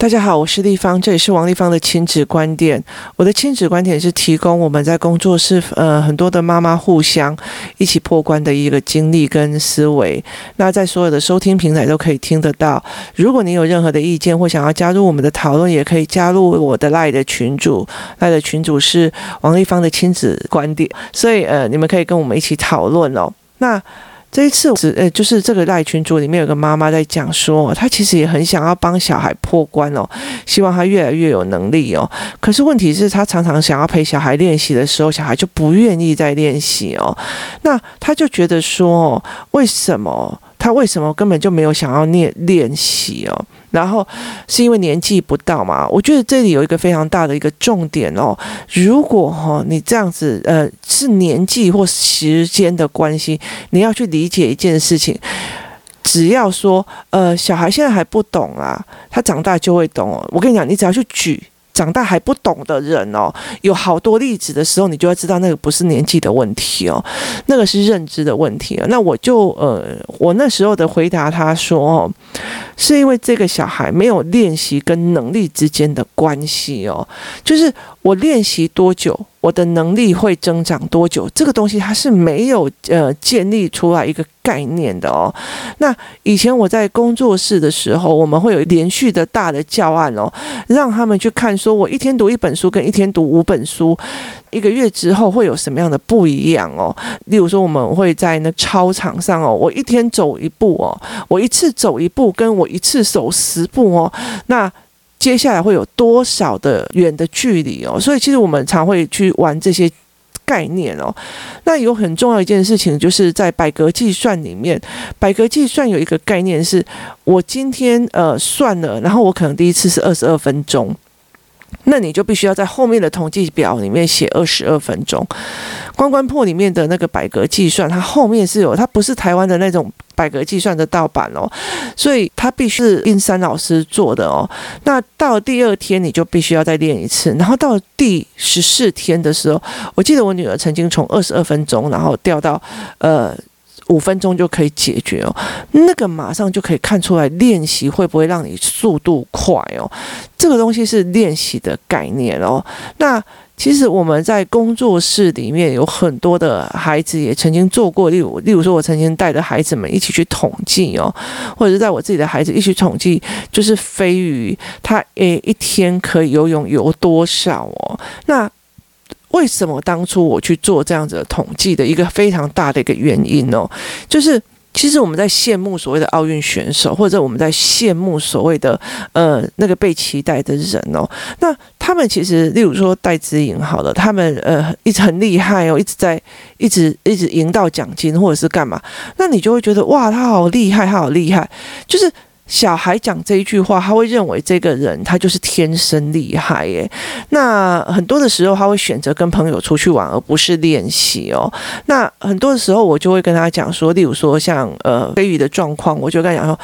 大家好，我是丽芳，这里是王丽芳的亲子观点。我的亲子观点是提供我们在工作室呃很多的妈妈互相一起破关的一个经历跟思维。那在所有的收听平台都可以听得到。如果你有任何的意见或想要加入我们的讨论，也可以加入我的赖的群组，赖的群组是王丽芳的亲子观点，所以呃你们可以跟我们一起讨论哦。那。这一次是呃，就是这个赖群主里面有个妈妈在讲说，她其实也很想要帮小孩破关哦，希望他越来越有能力哦。可是问题是，她常常想要陪小孩练习的时候，小孩就不愿意再练习哦。那她就觉得说，为什么？他为什么根本就没有想要练练习哦？然后是因为年纪不到嘛？我觉得这里有一个非常大的一个重点哦。如果哈你这样子呃是年纪或时间的关系，你要去理解一件事情，只要说呃小孩现在还不懂啊，他长大就会懂哦。我跟你讲，你只要去举。长大还不懂的人哦，有好多例子的时候，你就要知道那个不是年纪的问题哦，那个是认知的问题啊。那我就呃，我那时候的回答他说哦，是因为这个小孩没有练习跟能力之间的关系哦，就是我练习多久，我的能力会增长多久？这个东西它是没有呃建立出来一个概念的哦。那以前我在工作室的时候，我们会有连续的大的教案哦，让他们去看，说我一天读一本书跟一天读五本书，一个月之后会有什么样的不一样哦。例如说，我们会在那操场上哦，我一天走一步哦，我一次走一步，跟我一次走十步哦，那。接下来会有多少的远的距离哦？所以其实我们常会去玩这些概念哦。那有很重要一件事情，就是在百格计算里面，百格计算有一个概念是，我今天呃算了，然后我可能第一次是二十二分钟。那你就必须要在后面的统计表里面写二十二分钟。关关破里面的那个百格计算，它后面是有，它不是台湾的那种百格计算的盗版哦，所以它必须是印山老师做的哦。那到第二天，你就必须要再练一次，然后到第十四天的时候，我记得我女儿曾经从二十二分钟，然后掉到呃。五分钟就可以解决哦，那个马上就可以看出来练习会不会让你速度快哦。这个东西是练习的概念哦。那其实我们在工作室里面有很多的孩子也曾经做过，例如例如说，我曾经带着孩子们一起去统计哦，或者是带我自己的孩子一起统计，就是飞鱼他诶一天可以游泳游多少哦？那为什么当初我去做这样子的统计的一个非常大的一个原因哦，就是其实我们在羡慕所谓的奥运选手，或者我们在羡慕所谓的呃那个被期待的人哦，那他们其实例如说戴资颖好了，他们呃一直很厉害哦，一直在一直一直赢到奖金或者是干嘛，那你就会觉得哇，他好厉害，他好厉害，就是。小孩讲这一句话，他会认为这个人他就是天生厉害耶。那很多的时候，他会选择跟朋友出去玩，而不是练习哦。那很多的时候，我就会跟他讲说，例如说像呃飞鱼的状况，我就跟他讲说，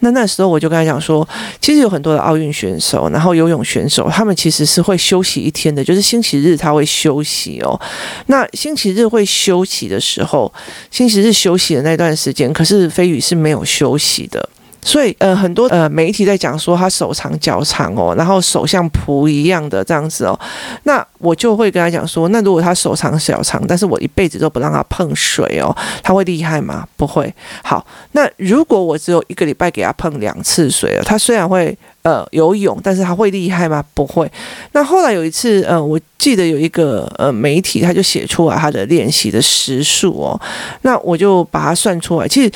那那时候我就跟他讲说，其实有很多的奥运选手，然后游泳选手，他们其实是会休息一天的，就是星期日他会休息哦。那星期日会休息的时候，星期日休息的那段时间，可是飞鱼是没有休息的。所以，呃，很多呃媒体在讲说他手长脚长哦，然后手像蹼一样的这样子哦，那我就会跟他讲说，那如果他手长脚长，但是我一辈子都不让他碰水哦，他会厉害吗？不会。好，那如果我只有一个礼拜给他碰两次水了，他虽然会呃游泳，但是他会厉害吗？不会。那后来有一次，呃，我记得有一个呃媒体他就写出来他的练习的时数哦，那我就把它算出来，其实。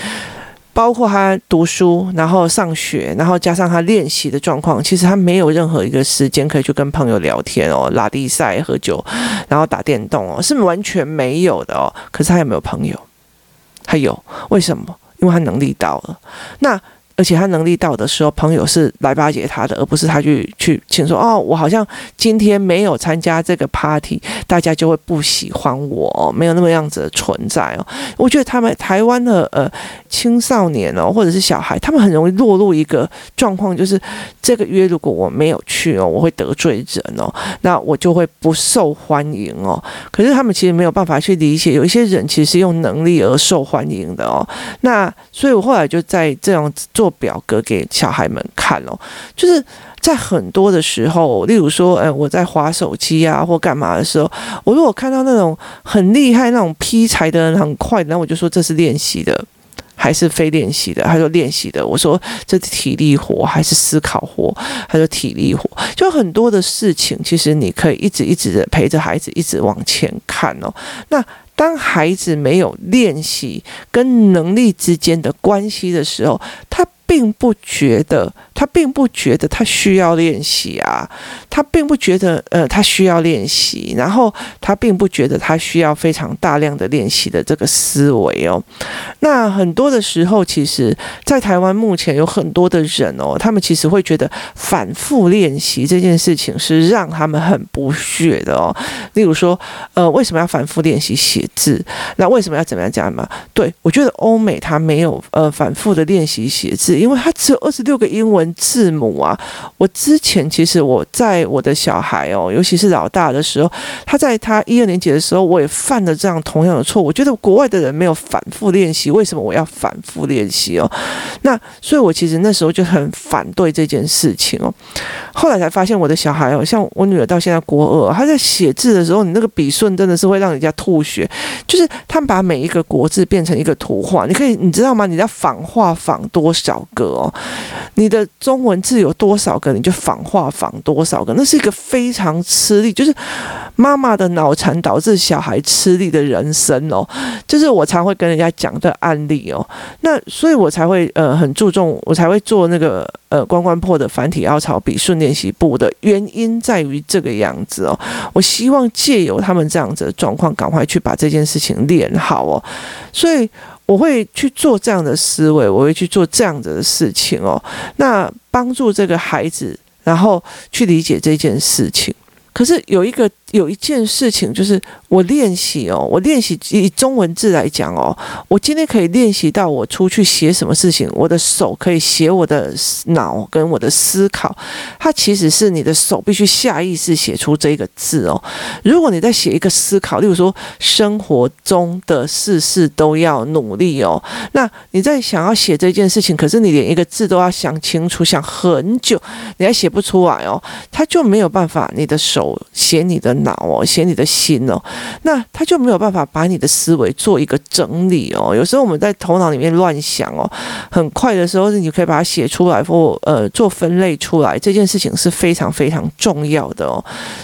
包括他读书，然后上学，然后加上他练习的状况，其实他没有任何一个时间可以去跟朋友聊天哦，拉力赛、喝酒，然后打电动哦，是完全没有的哦。可是他有没有朋友？他有，为什么？因为他能力到了。那。而且他能力到的时候，朋友是来巴结他的，而不是他去去请说哦，我好像今天没有参加这个 party，大家就会不喜欢我，没有那么样子的存在哦。我觉得他们台湾的呃青少年哦，或者是小孩，他们很容易落入一个状况，就是这个约如果我没有去哦，我会得罪人哦，那我就会不受欢迎哦。可是他们其实没有办法去理解，有一些人其实是用能力而受欢迎的哦。那所以我后来就在这样做。做表格给小孩们看哦，就是在很多的时候，例如说，呃，我在划手机啊或干嘛的时候，我如果看到那种很厉害、那种劈柴的人很快，然后我就说这是练习的。还是非练习的，他说练习的。我说这体力活还是思考活？他说体力活。就很多的事情，其实你可以一直一直的陪着孩子一直往前看哦。那当孩子没有练习跟能力之间的关系的时候，他并不觉得。他并不觉得他需要练习啊，他并不觉得呃他需要练习，然后他并不觉得他需要非常大量的练习的这个思维哦。那很多的时候，其实，在台湾目前有很多的人哦，他们其实会觉得反复练习这件事情是让他们很不屑的哦。例如说，呃，为什么要反复练习写字？那为什么要怎么样讲嘛？对，我觉得欧美他没有呃反复的练习写字，因为他只有二十六个英文。字母啊，我之前其实我在我的小孩哦，尤其是老大的时候，他在他一二年级的时候，我也犯了这样同样的错误。我觉得国外的人没有反复练习，为什么我要反复练习哦？那所以，我其实那时候就很反对这件事情哦。后来才发现，我的小孩哦，像我女儿到现在国二，她在写字的时候，你那个笔顺真的是会让人家吐血。就是他们把每一个国字变成一个图画，你可以，你知道吗？你要仿画仿多少个哦？你的。中文字有多少个，你就仿画仿多少个，那是一个非常吃力，就是妈妈的脑残导致小孩吃力的人生哦。就是我常会跟人家讲的案例哦。那所以我才会呃很注重，我才会做那个呃关关破的繁体凹槽笔顺练习簿的原因在于这个样子哦。我希望借由他们这样子的状况，赶快去把这件事情练好哦。所以。我会去做这样的思维，我会去做这样子的事情哦。那帮助这个孩子，然后去理解这件事情。可是有一个。有一件事情就是我练习哦，我练习以中文字来讲哦，我今天可以练习到我出去写什么事情，我的手可以写我的脑跟我的思考，它其实是你的手必须下意识写出这个字哦。如果你在写一个思考，例如说生活中的事事都要努力哦，那你在想要写这件事情，可是你连一个字都要想清楚，想很久，你还写不出来哦，他就没有办法，你的手写你的。脑哦，写你的心哦，那他就没有办法把你的思维做一个整理哦。有时候我们在头脑里面乱想哦，很快的时候你可以把它写出来或呃做分类出来，这件事情是非常非常重要的哦。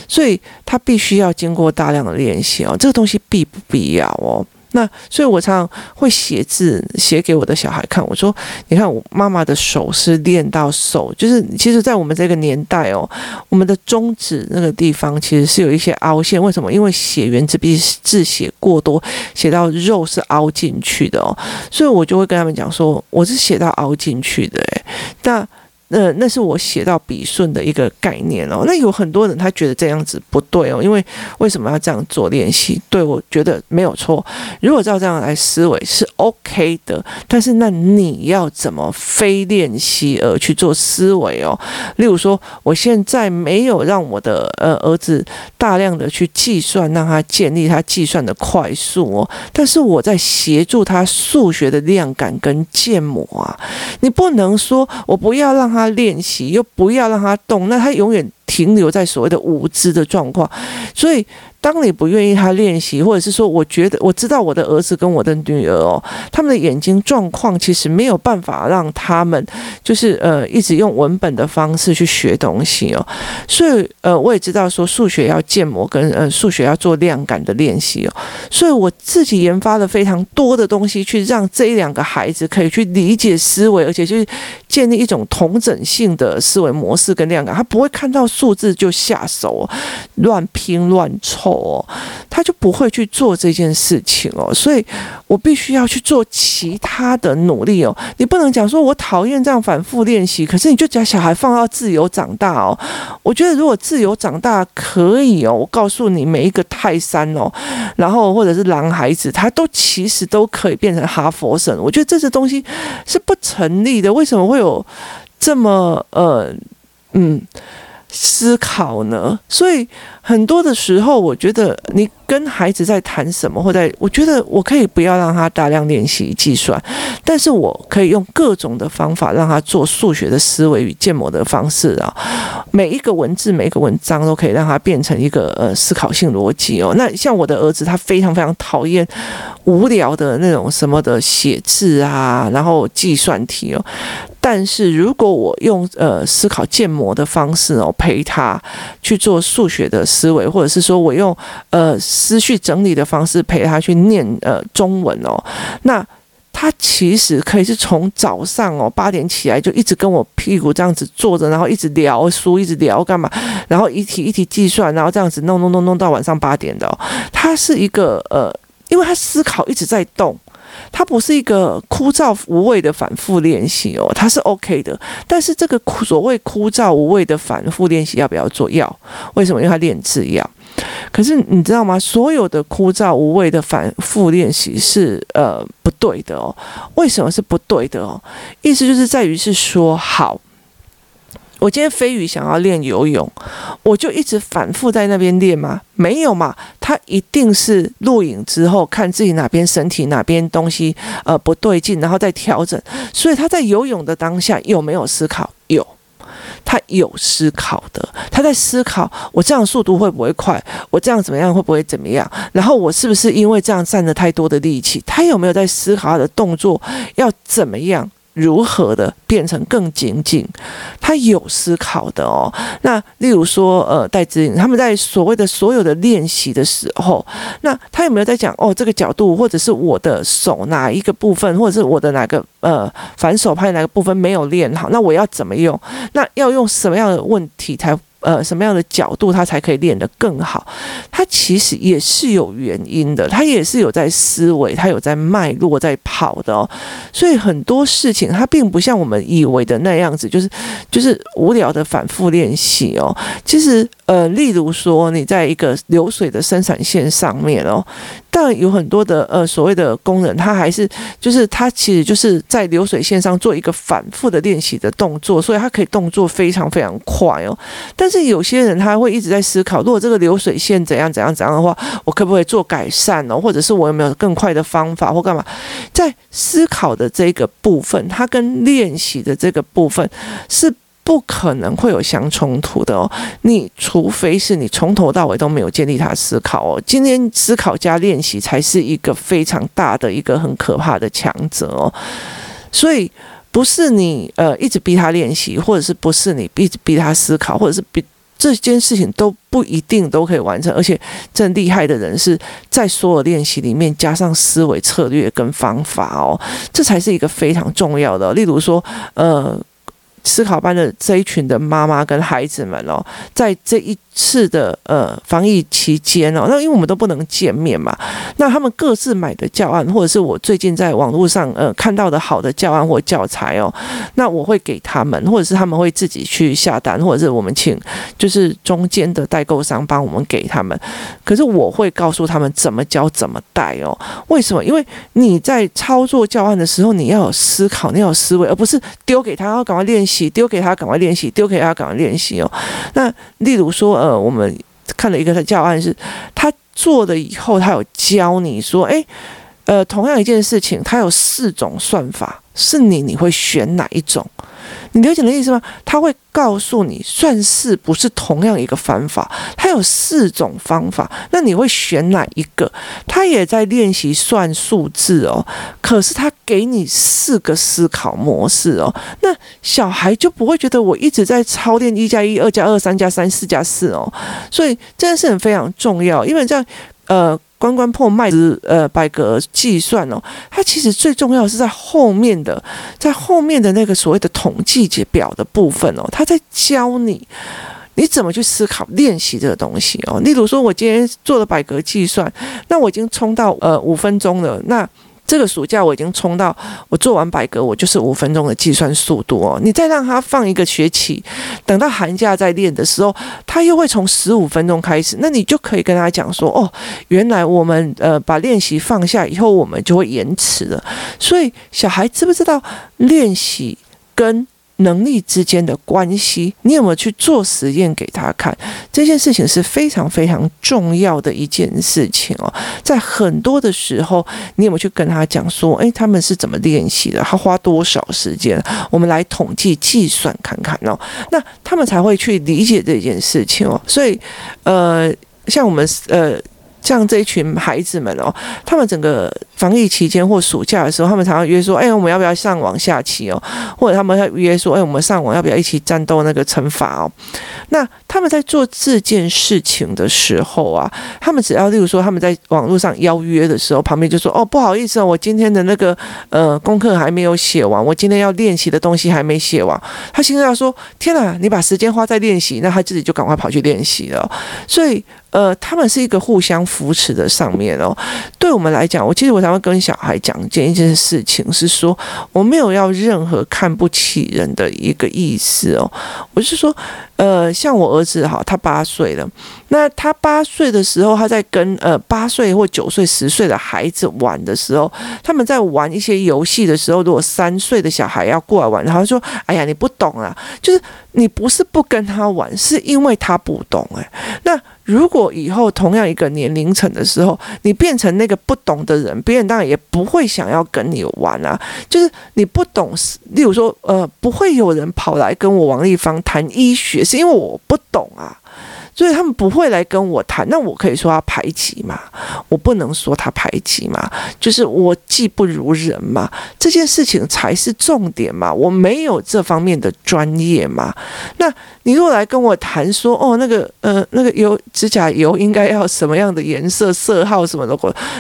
所以他必须要经过大量的练习哦，这个东西必不必要哦？那所以，我常常会写字写给我的小孩看。我说：“你看，我妈妈的手是练到手，就是其实，在我们这个年代哦，我们的中指那个地方其实是有一些凹陷。为什么？因为写原子笔字写过多，写到肉是凹进去的哦。所以我就会跟他们讲说，我是写到凹进去的。诶，那。”那那是我写到笔顺的一个概念哦。那有很多人他觉得这样子不对哦，因为为什么要这样做练习？对，我觉得没有错。如果照这样来思维是 OK 的，但是那你要怎么非练习而去做思维哦？例如说，我现在没有让我的呃儿子大量的去计算，让他建立他计算的快速哦，但是我在协助他数学的量感跟建模啊。你不能说我不要让他。他练习又不要让他动，那他永远停留在所谓的无知的状况，所以。当你不愿意他练习，或者是说，我觉得我知道我的儿子跟我的女儿哦，他们的眼睛状况其实没有办法让他们就是呃一直用文本的方式去学东西哦，所以呃我也知道说数学要建模跟呃数学要做量感的练习哦，所以我自己研发了非常多的东西去让这两个孩子可以去理解思维，而且去建立一种同整性的思维模式跟量感，他不会看到数字就下手乱拼乱凑。哦，他就不会去做这件事情哦，所以我必须要去做其他的努力哦。你不能讲说我讨厌这样反复练习，可是你就将小孩放到自由长大哦。我觉得如果自由长大可以哦，我告诉你，每一个泰山哦，然后或者是狼孩子，他都其实都可以变成哈佛生。我觉得这些东西是不成立的。为什么会有这么呃嗯？思考呢？所以很多的时候，我觉得你跟孩子在谈什么，或者我觉得我可以不要让他大量练习计算，但是我可以用各种的方法让他做数学的思维与建模的方式啊。每一个文字，每一个文章都可以让他变成一个呃思考性逻辑哦。那像我的儿子，他非常非常讨厌无聊的那种什么的写字啊，然后计算题哦。但是如果我用呃思考建模的方式哦，陪他去做数学的思维，或者是说我用呃思绪整理的方式陪他去念呃中文哦，那他其实可以是从早上哦八点起来就一直跟我屁股这样子坐着，然后一直聊书，一直聊干嘛，然后一题一题计算，然后这样子弄弄弄弄到晚上八点的哦。他是一个呃，因为他思考一直在动。它不是一个枯燥无味的反复练习哦，它是 OK 的。但是这个所谓枯燥无味的反复练习要不要做？要。为什么？因为它练字要。可是你知道吗？所有的枯燥无味的反复练习是呃不对的哦。为什么是不对的哦？意思就是在于是说好。我今天飞鱼想要练游泳，我就一直反复在那边练吗？没有嘛，他一定是录影之后看自己哪边身体哪边东西呃不对劲，然后再调整。所以他在游泳的当下有没有思考？有，他有思考的，他在思考我这样速度会不会快？我这样怎么样会不会怎么样？然后我是不是因为这样占了太多的力气？他有没有在思考他的动作要怎么样？如何的变成更精进？他有思考的哦。那例如说，呃，戴志颖他们在所谓的所有的练习的时候，那他有没有在讲哦，这个角度，或者是我的手哪一个部分，或者是我的哪个呃反手拍哪个部分没有练好？那我要怎么用？那要用什么样的问题才？呃，什么样的角度他才可以练得更好？他其实也是有原因的，他也是有在思维，他有在脉络在跑的哦。所以很多事情，他并不像我们以为的那样子，就是就是无聊的反复练习哦。其实，呃，例如说，你在一个流水的生产线上面哦。但有很多的呃所谓的工人，他还是就是他其实就是在流水线上做一个反复的练习的动作，所以他可以动作非常非常快哦。但是有些人他会一直在思考，如果这个流水线怎样怎样怎样的话，我可不可以做改善呢？或者是我有没有更快的方法或干嘛？在思考的这个部分，他跟练习的这个部分是。不可能会有相冲突的哦，你除非是你从头到尾都没有建立他思考哦。今天思考加练习才是一个非常大的一个很可怕的强者哦。所以不是你呃一直逼他练习，或者是不是你一直逼他思考，或者是逼这件事情都不一定都可以完成。而且真厉害的人是在所有练习里面加上思维策略跟方法哦，这才是一个非常重要的。例如说呃。思考班的这一群的妈妈跟孩子们哦，在这一次的呃防疫期间哦，那因为我们都不能见面嘛，那他们各自买的教案，或者是我最近在网络上呃看到的好的教案或教材哦，那我会给他们，或者是他们会自己去下单，或者是我们请就是中间的代购商帮我们给他们。可是我会告诉他们怎么教怎么带哦。为什么？因为你在操作教案的时候，你要有思考，你要有思维，而不是丢给他，然后赶快练习，丢给他赶快练习，丢给他赶快练习哦。那例如说呃。我们看了一个他教案，是他做了以后，他有教你说，哎，呃，同样一件事情，他有四种算法，是你，你会选哪一种？你了解的意思吗？他会告诉你，算式不是同样一个方法，他有四种方法，那你会选哪一个？他也在练习算数字哦，可是他给你四个思考模式哦，那小孩就不会觉得我一直在操练一加一、二加二、三加三、四加四哦，所以这件事很非常重要，因为这样，呃。关关破麦子，呃，百格计算哦，它其实最重要是在后面的，在后面的那个所谓的统计解表的部分哦，它在教你你怎么去思考练习这个东西哦。例如说，我今天做了百格计算，那我已经冲到呃五分钟了，那。这个暑假我已经冲到，我做完百格，我就是五分钟的计算速度哦。你再让他放一个学期，等到寒假再练的时候，他又会从十五分钟开始。那你就可以跟他讲说，哦，原来我们呃把练习放下以后，我们就会延迟了。所以小孩知不知道练习跟能力之间的关系，你有没有去做实验给他看？这件事情是非常非常重要的一件事情哦。在很多的时候，你有没有去跟他讲说，诶，他们是怎么练习的？他花多少时间？我们来统计计算看看哦。那他们才会去理解这件事情哦。所以，呃，像我们呃。像这一群孩子们哦，他们整个防疫期间或暑假的时候，他们常常约说：“哎，我们要不要上网下棋哦？”或者他们要约说：“哎，我们上网要不要一起战斗那个惩罚哦？”那他们在做这件事情的时候啊，他们只要例如说他们在网络上邀约的时候，旁边就说：“哦，不好意思哦，我今天的那个呃功课还没有写完，我今天要练习的东西还没写完。”他心里要说：“天哪，你把时间花在练习，那他自己就赶快跑去练习了。”所以。呃，他们是一个互相扶持的上面哦。对我们来讲，我其实我想常会跟小孩讲一件一件事情，是说我没有要任何看不起人的一个意思哦。我是说，呃，像我儿子哈，他八岁了，那他八岁的时候，他在跟呃八岁或九岁、十岁的孩子玩的时候，他们在玩一些游戏的时候，如果三岁的小孩要过来玩，然后说：“哎呀，你不懂啊！”就是你不是不跟他玩，是因为他不懂哎。那如果以后同样一个年龄层的时候，你变成那个不懂的人，别人当然也不会想要跟你玩啊。就是你不懂，例如说，呃，不会有人跑来跟我王丽芳谈医学，是因为我不懂啊。所以他们不会来跟我谈，那我可以说他排挤嘛？我不能说他排挤嘛？就是我技不如人嘛？这件事情才是重点嘛？我没有这方面的专业嘛？那你如果来跟我谈说，哦，那个呃，那个油指甲油应该要什么样的颜色、色号什么的，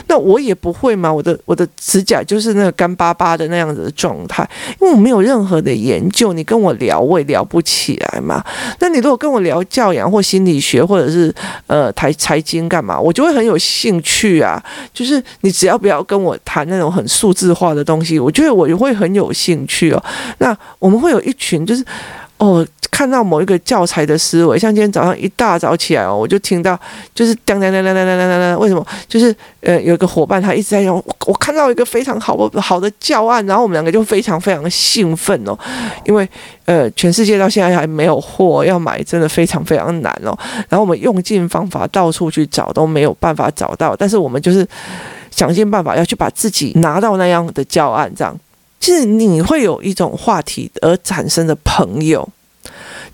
那我也不会嘛？我的我的指甲就是那个干巴巴的那样子的状态，因为我没有任何的研究，你跟我聊我也聊不起来嘛？那你如果跟我聊教养或心理学，或者是呃台财经干嘛，我就会很有兴趣啊。就是你只要不要跟我谈那种很数字化的东西，我觉得我就会很有兴趣哦。那我们会有一群就是。哦，看到某一个教材的思维，像今天早上一大早起来哦，我就听到就是当当当当当当当当，为什么？就是呃，有一个伙伴他一直在用，我，看到一个非常好的好的教案，然后我们两个就非常非常兴奋哦，因为呃，全世界到现在还没有货要买，真的非常非常难哦。然后我们用尽方法到处去找，都没有办法找到，但是我们就是想尽办法要去把自己拿到那样的教案，这样。就是你会有一种话题而产生的朋友。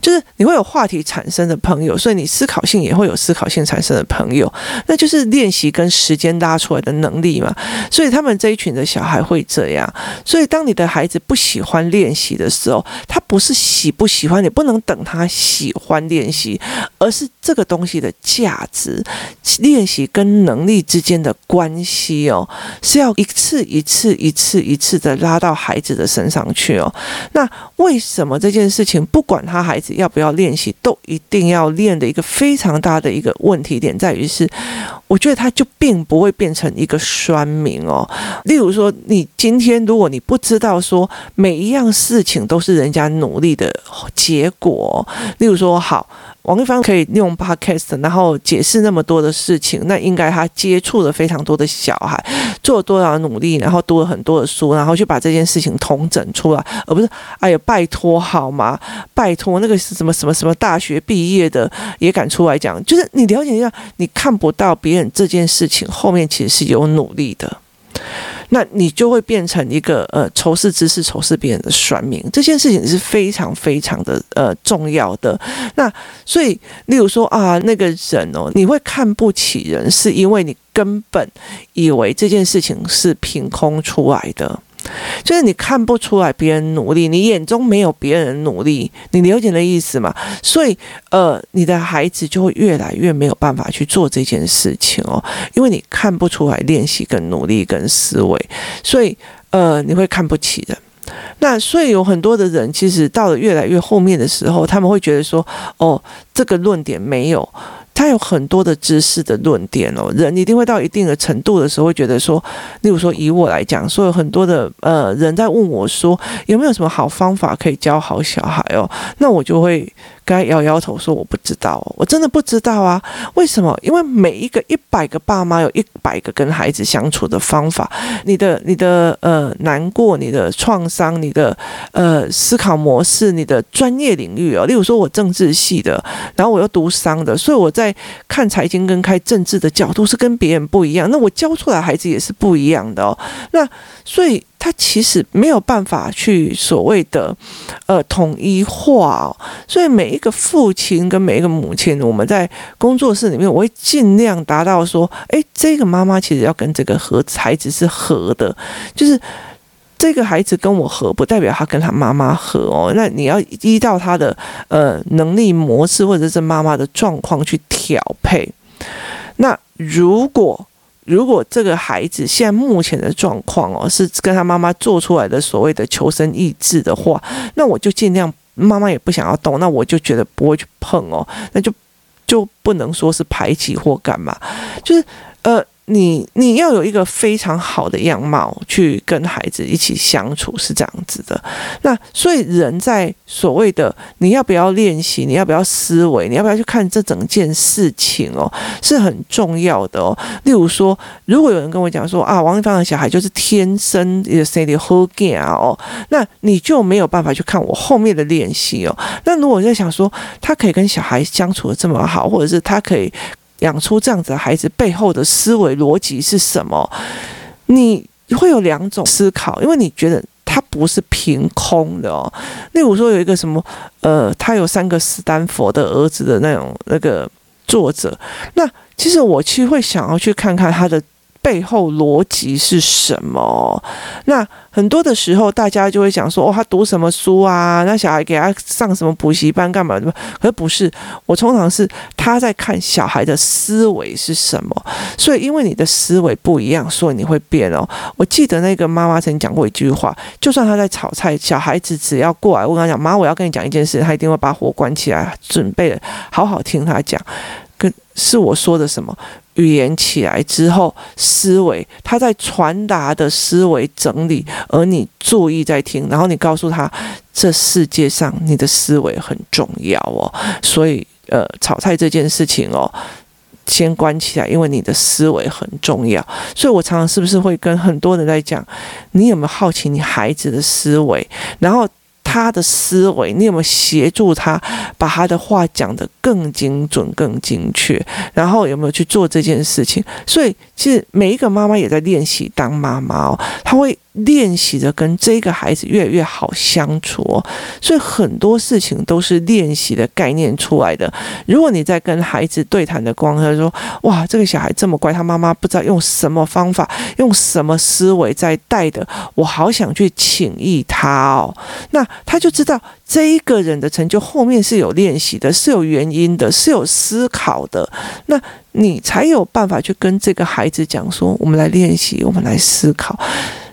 就是你会有话题产生的朋友，所以你思考性也会有思考性产生的朋友，那就是练习跟时间拉出来的能力嘛。所以他们这一群的小孩会这样。所以当你的孩子不喜欢练习的时候，他不是喜不喜欢，你不能等他喜欢练习，而是这个东西的价值，练习跟能力之间的关系哦，是要一次一次一次一次的拉到孩子的身上去哦。那为什么这件事情不管他孩子？要不要练习，都一定要练的一个非常大的一个问题点在于是，我觉得他就并不会变成一个酸民哦。例如说，你今天如果你不知道说每一样事情都是人家努力的结果，例如说好。王丽芳可以利用 Podcast，然后解释那么多的事情，那应该他接触了非常多的小孩，做了多少努力，然后读了很多的书，然后去把这件事情统整出来，而不是哎呀，拜托好吗？拜托那个是什么什么什么大学毕业的也敢出来讲，就是你了解一下，你看不到别人这件事情后面其实是有努力的。那你就会变成一个呃仇视知识、仇视别人的算命，这件事情是非常非常的呃重要的。那所以，例如说啊，那个人哦，你会看不起人，是因为你根本以为这件事情是凭空出来的。就是你看不出来别人努力，你眼中没有别人努力，你了解的意思吗？所以，呃，你的孩子就会越来越没有办法去做这件事情哦，因为你看不出来练习跟努力跟思维，所以，呃，你会看不起人。那所以有很多的人，其实到了越来越后面的时候，他们会觉得说，哦，这个论点没有。他有很多的知识的论点哦，人一定会到一定的程度的时候，会觉得说，例如说以我来讲，说有很多的呃人在问我说，有没有什么好方法可以教好小孩哦？那我就会跟他摇摇头说：“我不知道，我真的不知道啊。为什么？因为每一个一百个爸妈有一百个跟孩子相处的方法。你的、你的呃难过、你的创伤、你的呃思考模式、你的专业领域哦。例如说，我政治系的，然后我又读商的，所以我在看财经跟开政治的角度是跟别人不一样。那我教出来孩子也是不一样的哦。那所以。”他其实没有办法去所谓的呃统一化哦，所以每一个父亲跟每一个母亲，我们在工作室里面，我会尽量达到说，哎，这个妈妈其实要跟这个和孩子是合的，就是这个孩子跟我合，不代表他跟他妈妈合哦。那你要依照他的呃能力模式或者是妈妈的状况去调配。那如果如果这个孩子现在目前的状况哦，是跟他妈妈做出来的所谓的求生意志的话，那我就尽量，妈妈也不想要动，那我就觉得不会去碰哦，那就就不能说是排挤或干嘛，就是呃。你你要有一个非常好的样貌去跟孩子一起相处，是这样子的。那所以人在所谓的你要不要练习，你要不要思维，你要不要去看这整件事情哦，是很重要的哦。例如说，如果有人跟我讲说啊，王一芳的小孩就是天生也是的 h o g a 哦，那你就没有办法去看我后面的练习哦。那如果在想说他可以跟小孩相处得这么好，或者是他可以。养出这样子的孩子背后的思维逻辑是什么？你会有两种思考，因为你觉得他不是凭空的哦。例如说有一个什么，呃，他有三个斯丹佛的儿子的那种那个作者，那其实我其实会想要去看看他的。背后逻辑是什么？那很多的时候，大家就会讲说：“哦，他读什么书啊？那小孩给他上什么补习班干嘛的？”可是不是，我通常是他在看小孩的思维是什么。所以，因为你的思维不一样，所以你会变哦。我记得那个妈妈曾经讲过一句话：就算他在炒菜，小孩子只要过来，我跟他讲：“妈，我要跟你讲一件事。”他一定会把火关起来，准备好好听他讲。跟是我说的什么？语言起来之后，思维他在传达的思维整理，而你注意在听，然后你告诉他，这世界上你的思维很重要哦。所以，呃，炒菜这件事情哦，先关起来，因为你的思维很重要。所以我常常是不是会跟很多人在讲，你有没有好奇你孩子的思维？然后。他的思维，你有没有协助他把他的话讲得更精准、更精确？然后有没有去做这件事情？所以，其实每一个妈妈也在练习当妈妈哦，她会。练习着跟这个孩子越来越好相处，所以很多事情都是练习的概念出来的。如果你在跟孩子对谈的光，他说：“哇，这个小孩这么乖，他妈妈不知道用什么方法，用什么思维在带的，我好想去请益他哦。”那他就知道这一个人的成就后面是有练习的，是有原因的，是有思考的。那你才有办法去跟这个孩子讲说：“我们来练习，我们来思考。”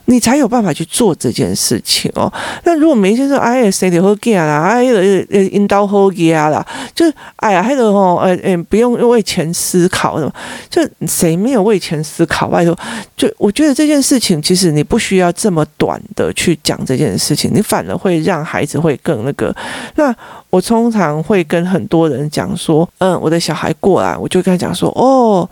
你才有办法去做这件事情哦。那如果没先说，哎呀，谁的好干啦？哎呀，呃，引导好呀啦，就是哎呀，还有吼，呃，呃，不用为钱思考什么？就谁没有为钱思考？拜托，就我觉得这件事情，其实你不需要这么短的去讲这件事情，你反而会让孩子会更那个。那我通常会跟很多人讲说，嗯，我的小孩过来，我就跟他讲说，哦。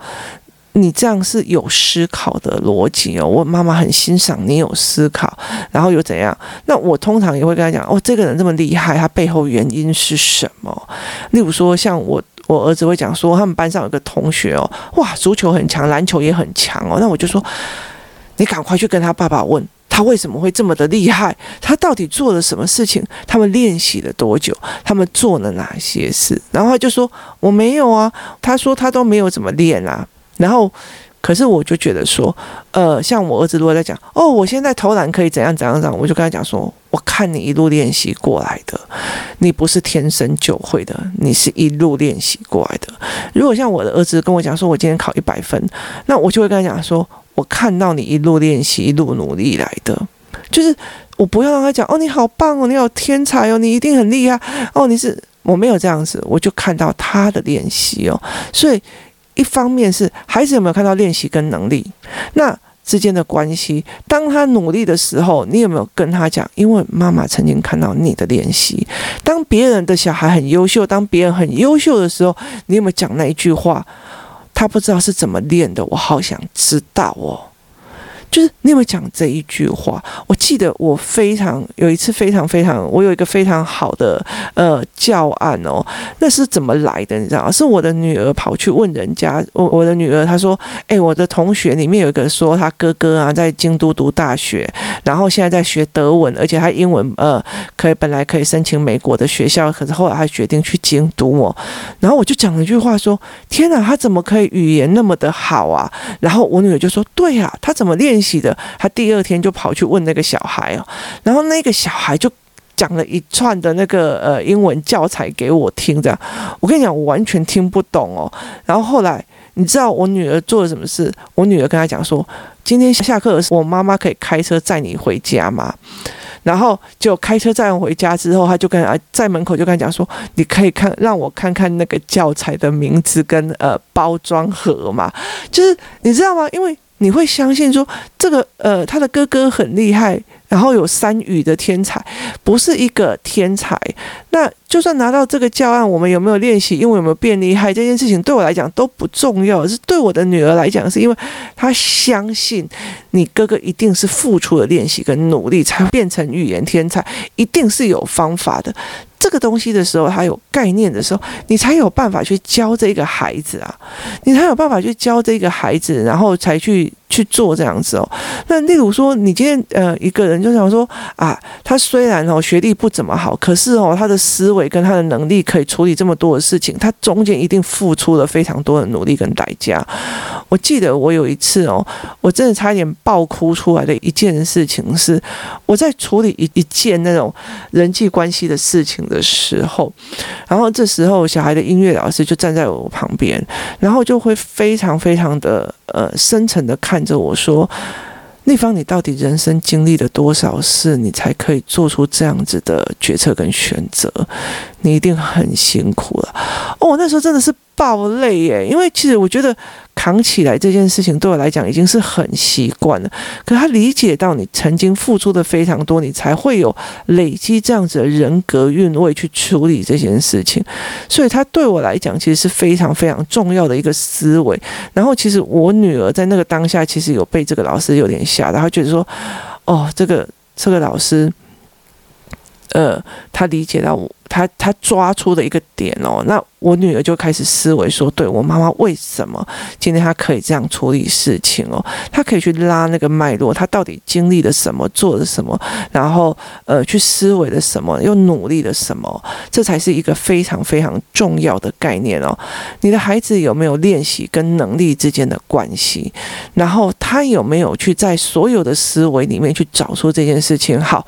你这样是有思考的逻辑哦，我妈妈很欣赏你有思考，然后又怎样？那我通常也会跟他讲，哦，这个人这么厉害，他背后原因是什么？例如说，像我我儿子会讲说，他们班上有个同学哦，哇，足球很强，篮球也很强哦，那我就说，你赶快去跟他爸爸问，他为什么会这么的厉害？他到底做了什么事情？他们练习了多久？他们做了哪些事？然后他就说，我没有啊，他说他都没有怎么练啊。然后，可是我就觉得说，呃，像我儿子如果在讲，哦，我现在投篮可以怎样怎样怎样，我就跟他讲说，我看你一路练习过来的，你不是天生就会的，你是一路练习过来的。如果像我的儿子跟我讲说，我今天考一百分，那我就会跟他讲说，我看到你一路练习，一路努力来的，就是我不要让他讲，哦，你好棒哦，你好天才哦，你一定很厉害哦，你是我没有这样子，我就看到他的练习哦，所以。一方面是孩子有没有看到练习跟能力，那之间的关系，当他努力的时候，你有没有跟他讲？因为妈妈曾经看到你的练习。当别人的小孩很优秀，当别人很优秀的时候，你有没有讲那一句话？他不知道是怎么练的，我好想知道哦。就是你有没有讲这一句话？我记得我非常有一次非常非常，我有一个非常好的呃教案哦，那是怎么来的？你知道？是我的女儿跑去问人家，我我的女儿她说：“哎，我的同学里面有一个说他哥哥啊在京都读大学，然后现在在学德文，而且他英文呃可以本来可以申请美国的学校，可是后来他决定去京都哦。然后我就讲了一句话说：天哪，他怎么可以语言那么的好啊？然后我女儿就说：对呀，他怎么练？的，他第二天就跑去问那个小孩哦，然后那个小孩就讲了一串的那个呃英文教材给我听，这样我跟你讲，我完全听不懂哦。然后后来你知道我女儿做了什么事？我女儿跟他讲说，今天下课的时候，我妈妈可以开车载你回家吗？然后就开车载我回家之后，他就跟啊在门口就跟他讲说，你可以看让我看看那个教材的名字跟呃包装盒嘛，就是你知道吗？因为你会相信说这个呃，他的哥哥很厉害，然后有三语的天才，不是一个天才。那就算拿到这个教案，我们有没有练习，因为有没有变厉害，这件事情对我来讲都不重要。是对我的女儿来讲，是因为她相信你哥哥一定是付出了练习跟努力，才变成语言天才，一定是有方法的。这个东西的时候，他有概念的时候，你才有办法去教这个孩子啊，你才有办法去教这个孩子，然后才去去做这样子哦。那例如说，你今天呃一个人就想说啊，他虽然哦学历不怎么好，可是哦他的思维跟他的能力可以处理这么多的事情，他中间一定付出了非常多的努力跟代价。我记得我有一次哦，我真的差一点爆哭出来的一件事情是，我在处理一一件那种人际关系的事情的时候，然后这时候小孩的音乐老师就站在我旁边，然后就会非常非常的呃深沉的看着我说：“丽芳，你到底人生经历了多少事，你才可以做出这样子的决策跟选择？你一定很辛苦了。”哦，我那时候真的是。爆泪耶！因为其实我觉得扛起来这件事情对我来讲已经是很习惯了。可他理解到你曾经付出的非常多，你才会有累积这样子的人格韵味去处理这件事情。所以他对我来讲其实是非常非常重要的一个思维。然后其实我女儿在那个当下其实有被这个老师有点吓到，她觉得说：“哦，这个这个老师，呃，他理解到我。”他他抓出的一个点哦，那我女儿就开始思维说，对我妈妈为什么今天她可以这样处理事情哦？她可以去拉那个脉络，她到底经历了什么，做了什么，然后呃去思维了什么，又努力了什么？这才是一个非常非常重要的概念哦。你的孩子有没有练习跟能力之间的关系？然后他有没有去在所有的思维里面去找出这件事情？好。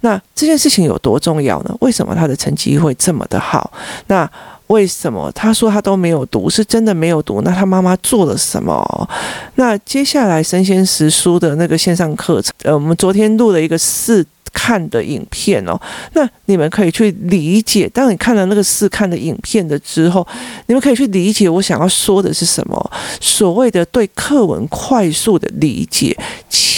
那这件事情有多重要呢？为什么他的成绩机会这么的好？那为什么他说他都没有读，是真的没有读？那他妈妈做了什么？那接下来生鲜时书的那个线上课程，呃，我们昨天录了一个试看的影片哦。那你们可以去理解，当你看了那个试看的影片的之后，你们可以去理解我想要说的是什么。所谓的对课文快速的理解。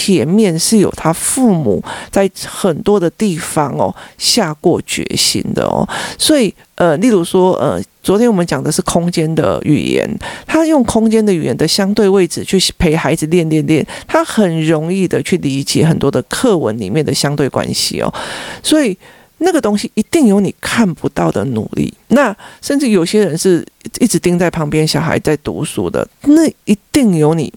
前面是有他父母在很多的地方哦下过决心的哦，所以呃，例如说呃，昨天我们讲的是空间的语言，他用空间的语言的相对位置去陪孩子练练练，他很容易的去理解很多的课文里面的相对关系哦，所以那个东西一定有你看不到的努力，那甚至有些人是一直盯在旁边小孩在读书的，那一定有你。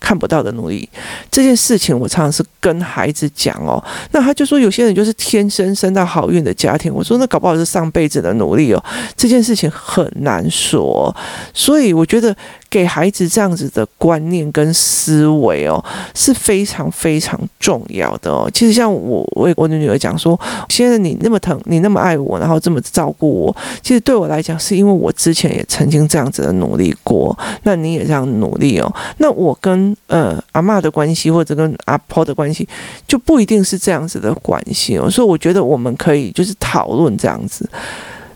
看不到的努力这件事情，我常常是跟孩子讲哦。那他就说，有些人就是天生生到好运的家庭。我说，那搞不好是上辈子的努力哦。这件事情很难说，所以我觉得。给孩子这样子的观念跟思维哦，是非常非常重要的哦。其实像我为我的女儿讲说，现在你那么疼，你那么爱我，然后这么照顾我，其实对我来讲，是因为我之前也曾经这样子的努力过。那你也这样努力哦。那我跟呃阿嬷的关系，或者跟阿婆的关系，就不一定是这样子的关系哦。所以我觉得我们可以就是讨论这样子。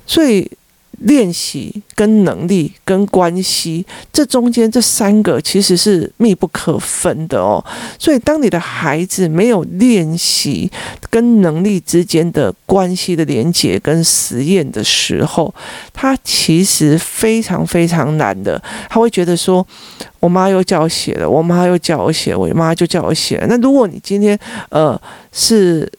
所以。练习跟能力跟关系，这中间这三个其实是密不可分的哦。所以，当你的孩子没有练习跟能力之间的关系的连接跟实验的时候，他其实非常非常难的。他会觉得说：“我妈又叫我写了，我妈又叫我写，我妈就叫我写。”那如果你今天呃是。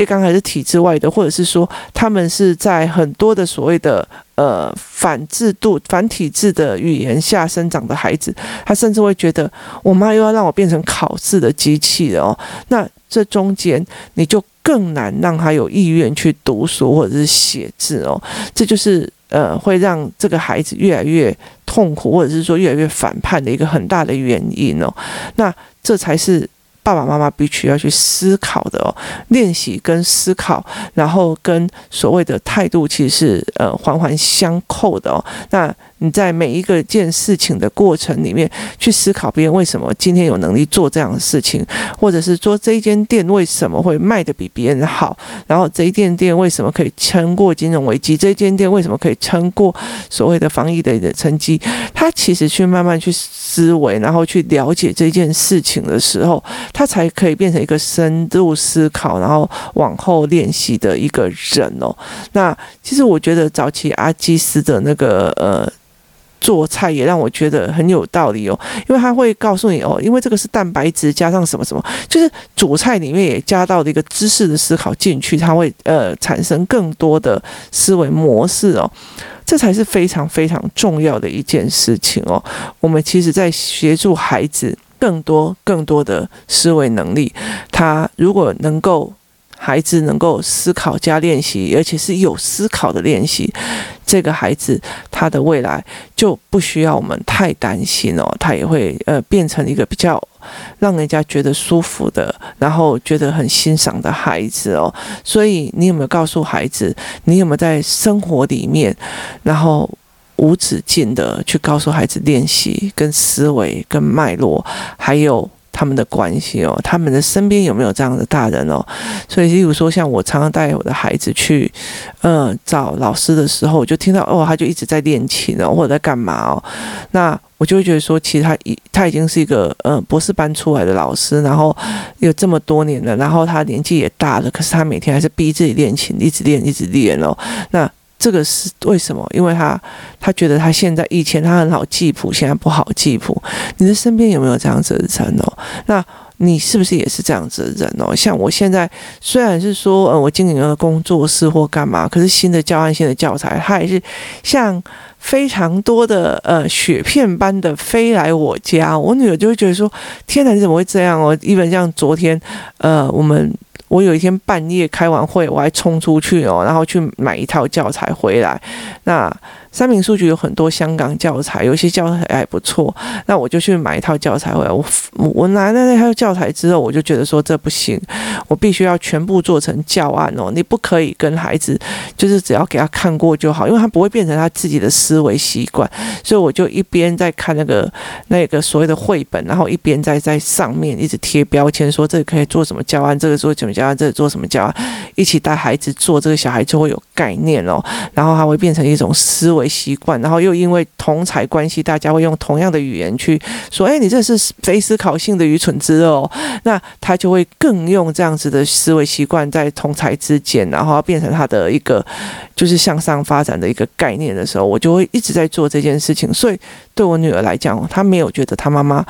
一刚才是体制外的，或者是说他们是在很多的所谓的呃反制度、反体制的语言下生长的孩子，他甚至会觉得我妈又要让我变成考试的机器了哦。那这中间你就更难让他有意愿去读书或者是写字哦。这就是呃会让这个孩子越来越痛苦，或者是说越来越反叛的一个很大的原因哦。那这才是。爸爸妈妈必须要去思考的哦，练习跟思考，然后跟所谓的态度，其实是呃环环相扣的哦。那你在每一个件事情的过程里面去思考，别人为什么今天有能力做这样的事情，或者是说这一间店为什么会卖得比别人好，然后这一间店为什么可以撑过金融危机，这一间店为什么可以撑过所谓的防疫的的成绩，他其实去慢慢去思维，然后去了解这件事情的时候，他才可以变成一个深度思考，然后往后练习的一个人哦。那其实我觉得早期阿基斯的那个呃。做菜也让我觉得很有道理哦，因为他会告诉你哦，因为这个是蛋白质加上什么什么，就是主菜里面也加到了一个知识的思考进去，它会呃产生更多的思维模式哦，这才是非常非常重要的一件事情哦。我们其实在协助孩子更多更多的思维能力，他如果能够。孩子能够思考加练习，而且是有思考的练习，这个孩子他的未来就不需要我们太担心哦，他也会呃变成一个比较让人家觉得舒服的，然后觉得很欣赏的孩子哦。所以你有没有告诉孩子，你有没有在生活里面，然后无止境的去告诉孩子练习跟思维跟脉络，还有。他们的关系哦，他们的身边有没有这样的大人哦？所以，例如说，像我常常带我的孩子去，呃，找老师的时候，我就听到哦，他就一直在练琴哦，或者在干嘛哦。那我就会觉得说，其实他已他已经是一个呃博士班出来的老师，然后有这么多年了，然后他年纪也大了，可是他每天还是逼自己练琴，一直练，一直练哦。那这个是为什么？因为他他觉得他现在以前他很好记谱，现在不好记谱。你的身边有没有这样子的人哦？那你是不是也是这样子的人哦？像我现在虽然是说呃我经营了工作室或干嘛，可是新的教案、新的教材，它也是像非常多的呃雪片般的飞来我家。我女儿就会觉得说：天哪，你怎么会这样哦？一本像昨天呃我们。我有一天半夜开完会，我还冲出去哦，然后去买一套教材回来。那三民书局有很多香港教材，有些教材还不错，那我就去买一套教材回来。我我拿了那套教材之后，我就觉得说这不行，我必须要全部做成教案哦。你不可以跟孩子就是只要给他看过就好，因为他不会变成他自己的思维习惯。所以我就一边在看那个那个所谓的绘本，然后一边在在上面一直贴标签，说这个可以做什么教案，这个做什么教案，这个做什么教案，一起带孩子做，这个小孩就会有概念哦，然后他会变成一种思维。习惯，然后又因为同才关系，大家会用同样的语言去说：“哎，你这是非思考性的愚蠢之哦。”那他就会更用这样子的思维习惯在同才之间，然后变成他的一个就是向上发展的一个概念的时候，我就会一直在做这件事情。所以对我女儿来讲，她没有觉得她妈妈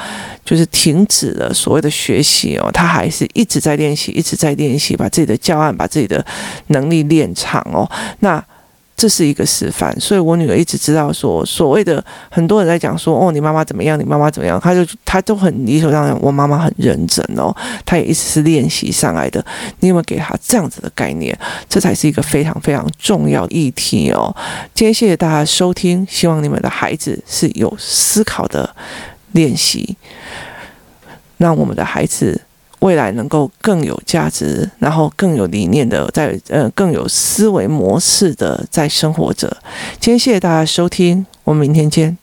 就是停止了所谓的学习哦，她还是一直在练习，一直在练习，把自己的教案，把自己的能力练长哦。那。这是一个示范，所以我女儿一直知道说，所谓的很多人在讲说，哦，你妈妈怎么样？你妈妈怎么样？她就她都很理所当然，我妈妈很认真哦，她也一直是练习上来的。你有没有给她这样子的概念？这才是一个非常非常重要议题哦。今天谢谢大家收听，希望你们的孩子是有思考的练习，让我们的孩子。未来能够更有价值，然后更有理念的，在呃更有思维模式的在生活着。今天谢谢大家收听，我们明天见。